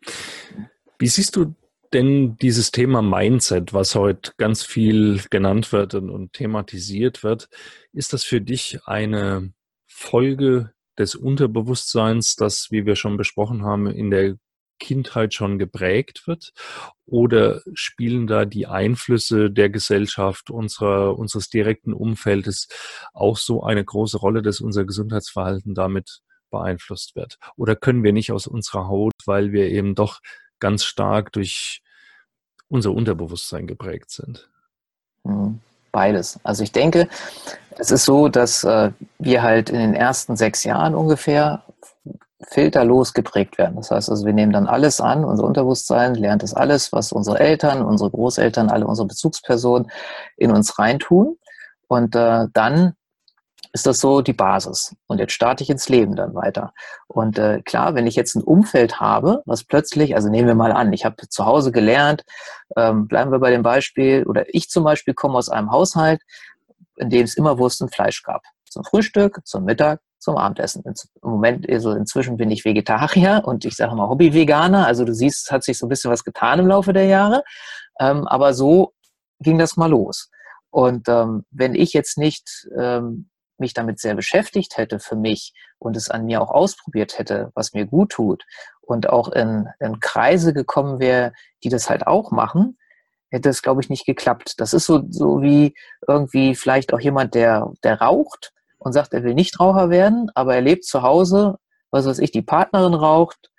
Wie siehst du denn dieses Thema Mindset, was heute ganz viel genannt wird und, thematisiert wird, ist das für dich eine Folge des Unterbewusstseins, das, wie wir schon besprochen haben, in der Kindheit schon geprägt wird? Oder spielen da die Einflüsse der Gesellschaft, unserer, unseres direkten Umfeldes auch so eine große Rolle, dass unser Gesundheitsverhalten damit beeinflusst wird? Oder können wir nicht aus unserer Haut, weil wir eben doch ganz stark durch unser Unterbewusstsein geprägt sind? Hm, beides. Also ich denke, es ist so, dass äh, wir halt in den ersten sechs Jahren ungefähr filterlos geprägt werden. Das heißt also, wir nehmen dann alles an, unser Unterbewusstsein lernt es alles, was unsere Eltern, unsere Großeltern, alle unsere Bezugspersonen in uns reintun. Und äh, dann ist das so die Basis. Und jetzt starte ich ins Leben dann weiter. Und äh, klar, wenn ich jetzt ein Umfeld habe, was plötzlich, also nehmen wir mal an, ich habe zu Hause gelernt, ähm, bleiben wir bei dem Beispiel, oder ich zum Beispiel komme aus einem Haushalt, in dem es immer Wurst und Fleisch gab. Zum Frühstück, zum Mittag, zum Abendessen. Im Moment, also inzwischen bin ich Vegetarier und ich sage mal Hobby-Veganer. Also du siehst, hat sich so ein bisschen was getan im Laufe der Jahre. Ähm, aber so ging das mal los. Und ähm, wenn ich jetzt nicht ähm, mich damit sehr beschäftigt hätte für mich und es an mir auch ausprobiert hätte, was mir gut tut und auch in, in Kreise gekommen wäre, die das halt auch machen, hätte es, glaube ich, nicht geklappt. Das ist so, so wie irgendwie vielleicht auch jemand, der, der raucht und sagt, er will nicht Raucher werden, aber er lebt zu Hause, was weiß ich, die Partnerin raucht,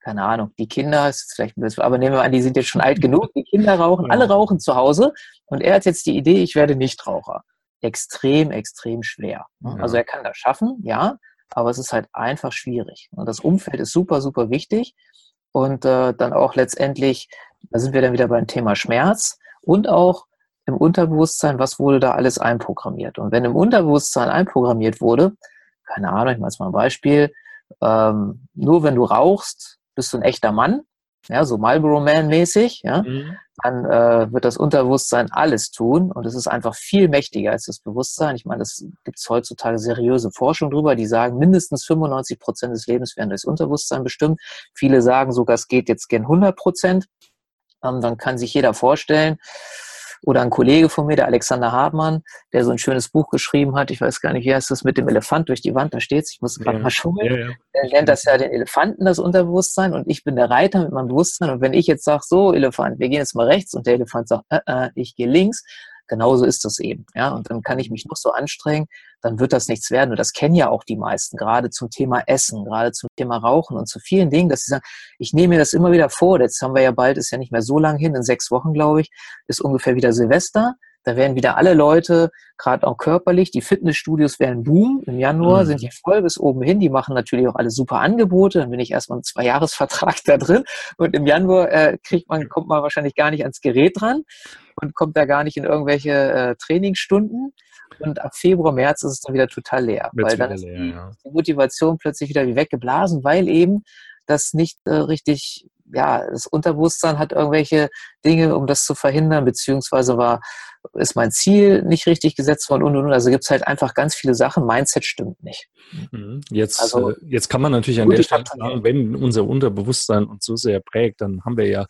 keine Ahnung, die Kinder, ist vielleicht ein bisschen, aber nehmen wir an, die sind jetzt schon alt genug, die Kinder rauchen, alle rauchen zu Hause und er hat jetzt die Idee, ich werde nicht Raucher extrem, extrem schwer. Ne? Ja. Also er kann das schaffen, ja, aber es ist halt einfach schwierig. Und das Umfeld ist super, super wichtig. Und äh, dann auch letztendlich, da sind wir dann wieder beim Thema Schmerz und auch im Unterbewusstsein, was wurde da alles einprogrammiert. Und wenn im Unterbewusstsein einprogrammiert wurde, keine Ahnung, ich mache jetzt mal ein Beispiel, ähm, nur wenn du rauchst, bist du ein echter Mann, ja, so Marlboro Man mäßig, ja, mhm. dann äh, wird das Unterbewusstsein alles tun und es ist einfach viel mächtiger als das Bewusstsein. Ich meine, es gibt heutzutage seriöse Forschung drüber, die sagen, mindestens 95 Prozent des Lebens werden durchs Unterbewusstsein bestimmt. Viele sagen sogar, es geht jetzt gern 100 Prozent. Ähm, dann kann sich jeder vorstellen, oder ein Kollege von mir, der Alexander Hartmann, der so ein schönes Buch geschrieben hat. Ich weiß gar nicht, wie heißt das mit dem Elefant durch die Wand? Da steht's. Ich muss gerade ja, mal schauen. Ja, ja. Er nennt das ja den Elefanten, das Unterbewusstsein. Und ich bin der Reiter mit meinem Bewusstsein. Und wenn ich jetzt sage, so Elefant, wir gehen jetzt mal rechts und der Elefant sagt, äh, äh, ich gehe links, genauso ist das eben. Ja, und dann kann ich mich noch so anstrengen, dann wird das nichts werden. Und das kennen ja auch die meisten, gerade zum Thema Essen, gerade zum Thema Rauchen und zu vielen Dingen, dass sie sagen, ich nehme mir das immer wieder vor. Jetzt haben wir ja bald, ist ja nicht mehr so lang hin, in sechs Wochen, glaube ich, ist ungefähr wieder Silvester. Da werden wieder alle Leute, gerade auch körperlich, die Fitnessstudios werden boom. Im Januar mhm. sind die voll bis oben hin. Die machen natürlich auch alle super Angebote. Dann bin ich erstmal einen Zwei-Jahres-Vertrag da drin. Und im Januar äh, kriegt man, kommt man wahrscheinlich gar nicht ans Gerät dran und kommt da gar nicht in irgendwelche äh, Trainingsstunden. Und ab Februar, März ist es dann wieder total leer. Wird's weil dann ist leer, ja. die Motivation plötzlich wieder wie weggeblasen, weil eben das nicht äh, richtig ja, das Unterbewusstsein hat irgendwelche Dinge, um das zu verhindern, beziehungsweise war, ist mein Ziel nicht richtig gesetzt worden und und und. Also gibt es halt einfach ganz viele Sachen. Mindset stimmt nicht. Mhm. Jetzt, also, äh, jetzt kann man natürlich an der Stelle sagen, wenn unser Unterbewusstsein uns so sehr prägt, dann haben wir ja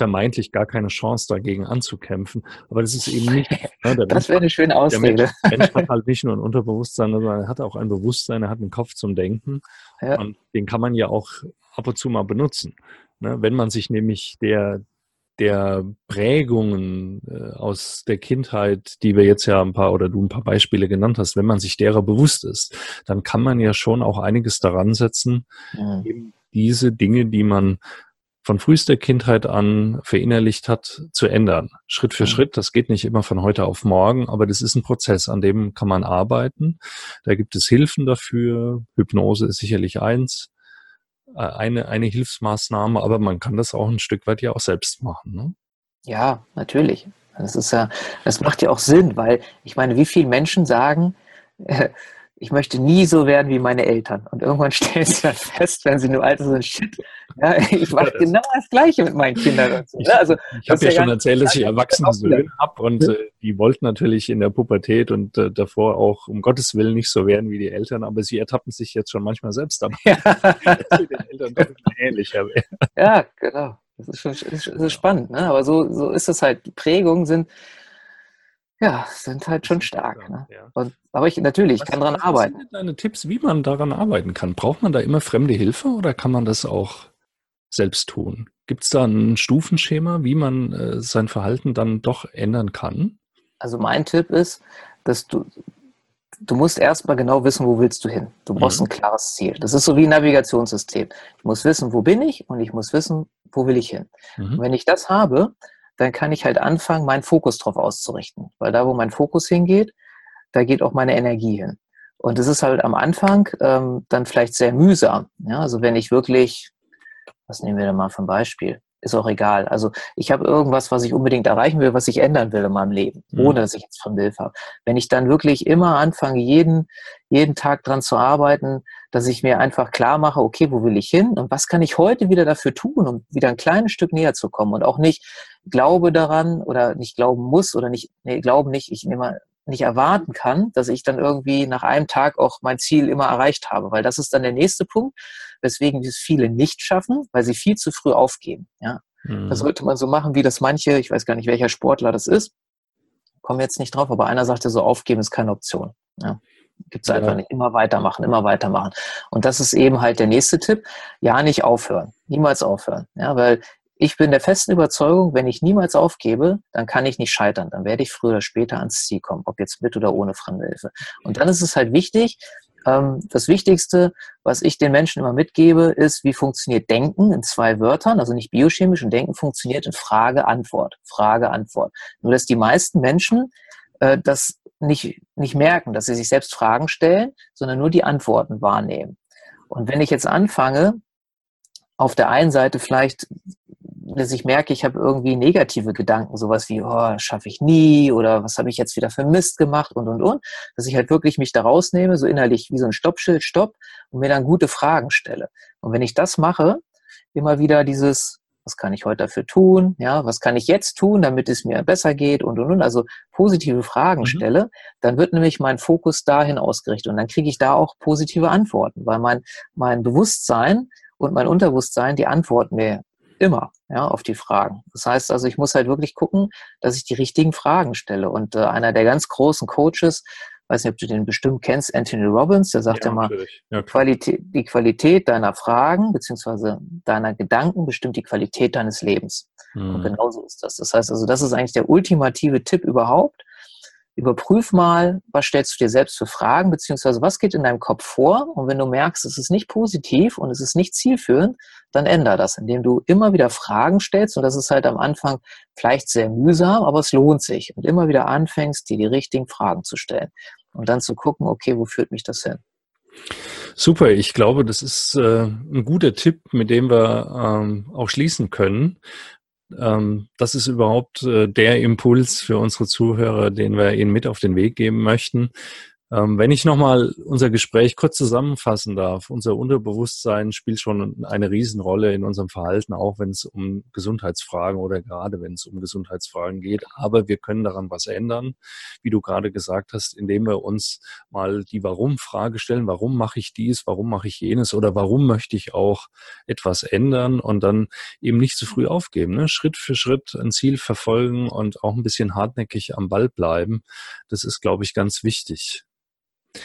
vermeintlich gar keine Chance dagegen anzukämpfen. Aber das ist eben nicht. Ne, das wäre eine schöne Ausrede. Der Mensch, hat halt nicht nur ein Unterbewusstsein, sondern er hat auch ein Bewusstsein, er hat einen Kopf zum Denken. Ja. Und den kann man ja auch ab und zu mal benutzen. Ne? Wenn man sich nämlich der, der Prägungen äh, aus der Kindheit, die wir jetzt ja ein paar oder du ein paar Beispiele genannt hast, wenn man sich derer bewusst ist, dann kann man ja schon auch einiges daran setzen, eben diese Dinge, die man von frühester Kindheit an verinnerlicht hat, zu ändern. Schritt für mhm. Schritt. Das geht nicht immer von heute auf morgen, aber das ist ein Prozess, an dem kann man arbeiten. Da gibt es Hilfen dafür. Hypnose ist sicherlich eins. Äh, eine, eine Hilfsmaßnahme, aber man kann das auch ein Stück weit ja auch selbst machen. Ne? Ja, natürlich. Das ist ja, das macht ja auch Sinn, weil ich meine, wie viele Menschen sagen, ich möchte nie so werden wie meine Eltern. Und irgendwann stellen sie dann fest, wenn sie nur alt sind, shit, ja, ich mache genau das Gleiche mit meinen Kindern. So, ne? also, ich habe ja, schon erzählt, dass ich erwachsene Söhne habe und äh, die wollten natürlich in der Pubertät und äh, davor auch um Gottes Willen nicht so werden wie die Eltern, aber sie ertappen sich jetzt schon manchmal selbst dabei, ja. dass sie den Eltern doch ähnlicher werden. Ja, genau. Das ist, schon, das ist spannend, ne? aber so, so ist es halt. Die Prägungen sind ja, sind halt schon stark. Ne? Ja. Und, aber ich natürlich, ich kann daran arbeiten. Was sind deine Tipps, wie man daran arbeiten kann? Braucht man da immer fremde Hilfe oder kann man das auch selbst tun? Gibt es da ein Stufenschema, wie man äh, sein Verhalten dann doch ändern kann? Also mein Tipp ist, dass du, du musst erstmal genau wissen, wo willst du hin. Du brauchst mhm. ein klares Ziel. Das ist so wie ein Navigationssystem. Ich muss wissen, wo bin ich und ich muss wissen, wo will ich hin. Mhm. Und wenn ich das habe, dann kann ich halt anfangen, meinen Fokus drauf auszurichten. Weil da, wo mein Fokus hingeht, da geht auch meine Energie hin. Und es ist halt am Anfang ähm, dann vielleicht sehr mühsam. Ja? Also wenn ich wirklich, was nehmen wir da mal für ein Beispiel? Ist auch egal. Also ich habe irgendwas, was ich unbedingt erreichen will, was ich ändern will in meinem Leben, mhm. ohne dass ich jetzt von Hilfe habe. Wenn ich dann wirklich immer anfange, jeden, jeden Tag dran zu arbeiten, dass ich mir einfach klar mache, okay, wo will ich hin und was kann ich heute wieder dafür tun, um wieder ein kleines Stück näher zu kommen und auch nicht glaube daran oder nicht glauben muss oder nicht, nee, glauben nicht, ich nehme nicht erwarten kann, dass ich dann irgendwie nach einem Tag auch mein Ziel immer erreicht habe, weil das ist dann der nächste Punkt, weswegen es viele nicht schaffen, weil sie viel zu früh aufgeben. Ja, mhm. das sollte man so machen, wie das manche, ich weiß gar nicht, welcher Sportler das ist, komme jetzt nicht drauf, aber einer sagte so, aufgeben ist keine Option. Ja. Gibt es einfach nicht. Immer weitermachen, immer weitermachen. Und das ist eben halt der nächste Tipp. Ja, nicht aufhören. Niemals aufhören. Ja, weil ich bin der festen Überzeugung, wenn ich niemals aufgebe, dann kann ich nicht scheitern. Dann werde ich früher oder später ans Ziel kommen, ob jetzt mit oder ohne Fremdhilfe. Und dann ist es halt wichtig, ähm, das Wichtigste, was ich den Menschen immer mitgebe, ist, wie funktioniert Denken in zwei Wörtern, also nicht biochemisch und Denken funktioniert in Frage, Antwort, Frage, Antwort. Nur, dass die meisten Menschen äh, das nicht, nicht merken, dass sie sich selbst Fragen stellen, sondern nur die Antworten wahrnehmen. Und wenn ich jetzt anfange, auf der einen Seite vielleicht, dass ich merke, ich habe irgendwie negative Gedanken, sowas wie, oh, schaffe ich nie oder was habe ich jetzt wieder für Mist gemacht und und und, dass ich halt wirklich mich da rausnehme, so innerlich wie so ein Stoppschild, Stopp und mir dann gute Fragen stelle. Und wenn ich das mache, immer wieder dieses, was kann ich heute dafür tun? Ja, was kann ich jetzt tun, damit es mir besser geht und und und. Also positive Fragen mhm. stelle, dann wird nämlich mein Fokus dahin ausgerichtet und dann kriege ich da auch positive Antworten, weil mein, mein Bewusstsein und mein Unterbewusstsein, die antworten mir immer ja, auf die Fragen. Das heißt also, ich muss halt wirklich gucken, dass ich die richtigen Fragen stelle. Und äh, einer der ganz großen Coaches, weiß nicht, ob du den bestimmt kennst, Anthony Robbins, der sagt ja, immer, ja, Qualität, die Qualität deiner Fragen beziehungsweise deiner Gedanken bestimmt die Qualität deines Lebens. Mhm. Und genauso ist das. Das heißt also, das ist eigentlich der ultimative Tipp überhaupt. Überprüf mal, was stellst du dir selbst für Fragen, beziehungsweise was geht in deinem Kopf vor. Und wenn du merkst, es ist nicht positiv und es ist nicht zielführend, dann änder das, indem du immer wieder Fragen stellst. Und das ist halt am Anfang vielleicht sehr mühsam, aber es lohnt sich. Und immer wieder anfängst, dir die richtigen Fragen zu stellen und dann zu gucken, okay, wo führt mich das hin? Super, ich glaube, das ist äh, ein guter Tipp, mit dem wir ähm, auch schließen können. Ähm, das ist überhaupt äh, der Impuls für unsere Zuhörer, den wir Ihnen mit auf den Weg geben möchten. Ähm, wenn ich nochmal unser Gespräch kurz zusammenfassen darf, unser Unterbewusstsein spielt schon eine Riesenrolle in unserem Verhalten, auch wenn es um Gesundheitsfragen oder gerade wenn es um Gesundheitsfragen geht. Aber wir können daran was ändern, wie du gerade gesagt hast, indem wir uns mal die Warum-Frage stellen. Warum mache ich dies? Warum mache ich jenes? Oder warum möchte ich auch etwas ändern und dann eben nicht zu früh aufgeben. Ne? Schritt für Schritt ein Ziel verfolgen und auch ein bisschen hartnäckig am Ball bleiben. Das ist, glaube ich, ganz wichtig.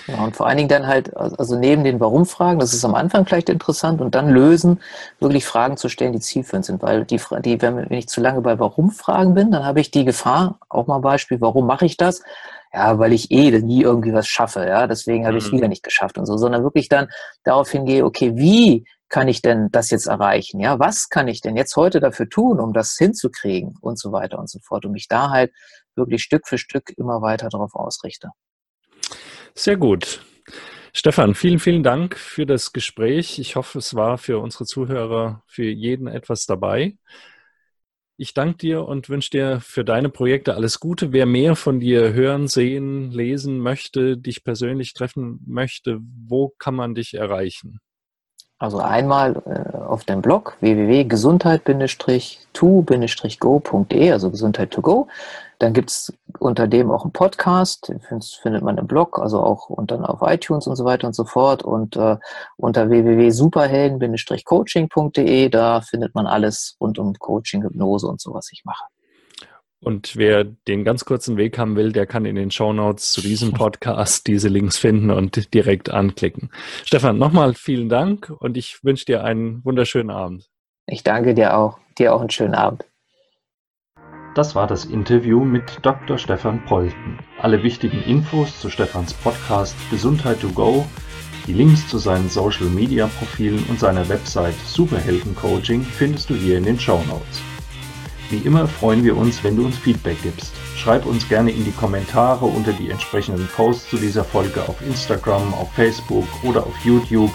Ja, und vor allen Dingen dann halt, also neben den Warum-Fragen, das ist am Anfang vielleicht interessant, und dann lösen, wirklich Fragen zu stellen, die zielführend sind. Weil die, die wenn ich zu lange bei Warum-Fragen bin, dann habe ich die Gefahr, auch mal Beispiel, warum mache ich das? Ja, weil ich eh nie irgendwie was schaffe, ja, deswegen habe ich es mhm. wieder nicht geschafft und so, sondern wirklich dann darauf hingehe, okay, wie kann ich denn das jetzt erreichen? Ja, was kann ich denn jetzt heute dafür tun, um das hinzukriegen und so weiter und so fort und mich da halt wirklich Stück für Stück immer weiter darauf ausrichte. Sehr gut. Stefan, vielen, vielen Dank für das Gespräch. Ich hoffe, es war für unsere Zuhörer, für jeden etwas dabei. Ich danke dir und wünsche dir für deine Projekte alles Gute. Wer mehr von dir hören, sehen, lesen möchte, dich persönlich treffen möchte, wo kann man dich erreichen? Also einmal äh, auf dem Blog www.gesundheit-to-go.de, also Gesundheit to go. Dann gibt es unter dem auch einen Podcast, den findet man im Blog, also auch und dann auf iTunes und so weiter und so fort. Und äh, unter www.superhelden-coaching.de, da findet man alles rund um Coaching, Hypnose und so, was ich mache. Und wer den ganz kurzen Weg haben will, der kann in den Show Notes zu diesem Podcast diese Links finden und direkt anklicken. Stefan, nochmal vielen Dank und ich wünsche dir einen wunderschönen Abend. Ich danke dir auch. Dir auch einen schönen Abend. Das war das Interview mit Dr. Stefan Polten. Alle wichtigen Infos zu Stefans Podcast Gesundheit to go, die Links zu seinen Social Media Profilen und seiner Website Superhelden Coaching findest du hier in den Show Notes. Wie immer freuen wir uns, wenn du uns Feedback gibst. Schreib uns gerne in die Kommentare unter die entsprechenden Posts zu dieser Folge auf Instagram, auf Facebook oder auf YouTube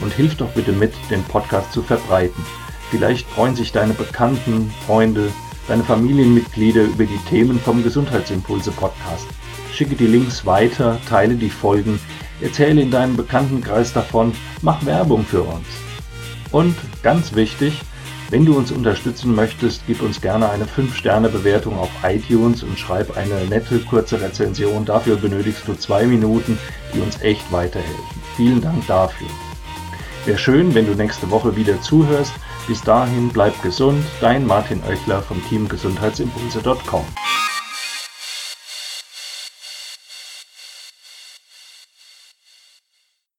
und hilf doch bitte mit, den Podcast zu verbreiten. Vielleicht freuen sich deine Bekannten, Freunde, deine Familienmitglieder über die Themen vom Gesundheitsimpulse Podcast. Schicke die Links weiter, teile die Folgen, erzähle in deinem Bekanntenkreis davon, mach Werbung für uns. Und ganz wichtig, wenn du uns unterstützen möchtest, gib uns gerne eine 5-Sterne-Bewertung auf iTunes und schreib eine nette, kurze Rezension. Dafür benötigst du zwei Minuten, die uns echt weiterhelfen. Vielen Dank dafür. Wäre schön, wenn du nächste Woche wieder zuhörst. Bis dahin bleib gesund. Dein Martin Oechler vom Team Gesundheitsimpulse.com.